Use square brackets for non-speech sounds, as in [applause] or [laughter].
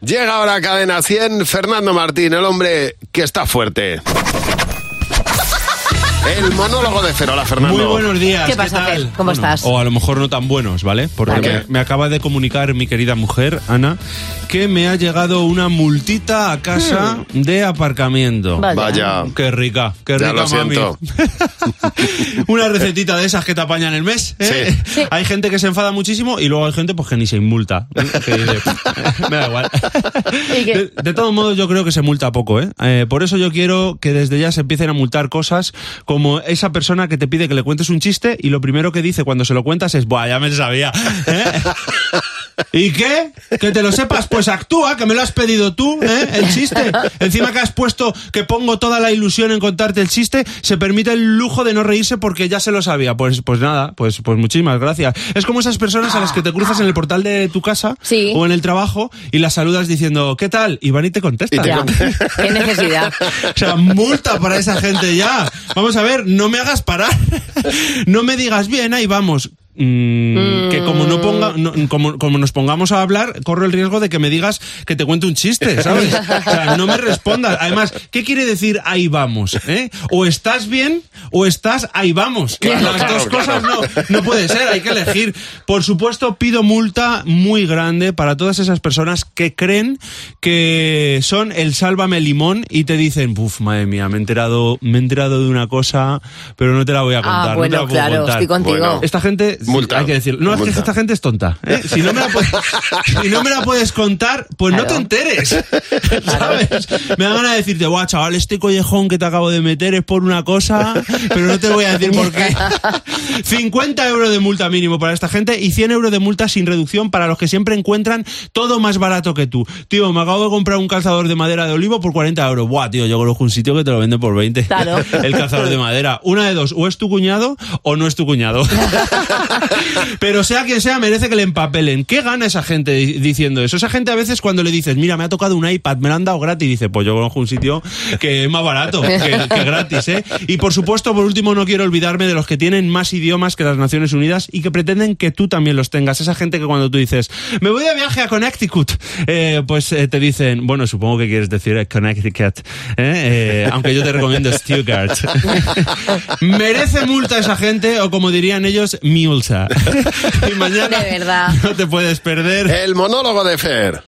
Llega ahora a Cadena 100 Fernando Martín, el hombre que está fuerte. El monólogo de Cero, hola Fernando. Muy buenos días. ¿Qué pasa, tal? Fer? ¿Cómo estás? O a lo mejor no tan buenos, ¿vale? Porque Vale. me, me acaba de comunicar mi querida mujer, Ana, que me ha llegado una multita a casa de aparcamiento. Hmm. Vaya. Vaya. Qué rica, qué Ya rica, lo mami. siento. [laughs] Una recetita de esas que te apañan el mes. ¿eh? Sí. Sí. Hay gente que se enfada muchísimo y luego hay gente pues que ni se multa. Que dice, [laughs] me da igual. [laughs] ¿Y qué? De, de todos modos, yo creo que se multa poco, ¿eh? Eh, Por eso yo quiero que desde ya se empiecen a multar cosas como esa persona que te pide que le cuentes un chiste y lo primero que dice cuando se lo cuentas es, Buah, ya me lo sabía. [laughs] ¿eh? ¿Y qué? ¿Que te lo sepas? Pues actúa, que me lo has pedido tú, ¿eh? El chiste. Encima que has puesto que pongo toda la ilusión en contarte el chiste, se permite el lujo de no reírse porque ya se lo sabía. Pues, pues nada, pues, pues muchísimas gracias. Es como esas personas a las que te cruzas en el portal de tu casa Sí. o en el trabajo y las saludas diciendo, ¿qué tal? Y van y te contestan. Y te [laughs] Ya. Qué necesidad. O sea, multa para esa gente ya. Vamos a ver, no me hagas parar. [laughs] No me digas bien, ahí vamos. Mm, Que como no ponga, no- como, como nos pongamos a hablar, corro el riesgo de que me digas que te cuente un chiste, ¿sabes? O sea, no me respondas. Además, ¿qué quiere decir ahí vamos? eh? O estás bien o estás ahí vamos. Claro, Las claro, dos cosas claro. no, no puede ser, hay que elegir. Por supuesto, pido multa muy grande para todas esas personas que creen que son el sálvame limón y te dicen, uff, madre mía, me he enterado, me he enterado de una cosa, pero no te la voy a contar. Ah, no te bueno, la puedo claro, contar". estoy contigo. Bueno. Esta gente, Multa. hay que decir, no, es que esta gente es tonta. ¿eh? [laughs] Si, no me la puedes, si no me la puedes contar, pues no te enteres. [laughs] ¿Sabes? Me dan ganas de decirte, guau, chaval, este collejón que te acabo de meter es por una cosa, pero no te voy a decir por qué. [laughs] 50 euros de multa mínimo para esta gente y 100 euros de multa sin reducción para los que siempre encuentran todo más barato que tú. Tío, me acabo de comprar un calzador de madera de olivo por 40 euros. Buah, tío, yo conozco un sitio que te lo vende por 20. Claro. El calzador de madera. Una de dos, o es tu cuñado o no es tu cuñado. Pero sea quien sea, merece que le empapelen. ¿Qué gana esa gente di- diciendo eso? Esa gente a veces cuando le dices, mira, me ha tocado un iPad, me lo han dado gratis, dice, pues yo conozco un sitio que es más barato que, gratis, ¿eh? Y por supuesto, por último, no quiero olvidarme de los que tienen más idiomas que las Naciones Unidas y que pretenden que tú también los tengas. Esa gente que cuando tú dices, me voy de viaje a Connecticut, eh, pues eh, te dicen, bueno, supongo que quieres decir eh, Connecticut, ¿eh? Aunque yo te recomiendo Stuttgart. [laughs] Merece multa esa gente, o como dirían ellos, [laughs] y mañana De verdad. no te puedes perder. El monólogo de Fer.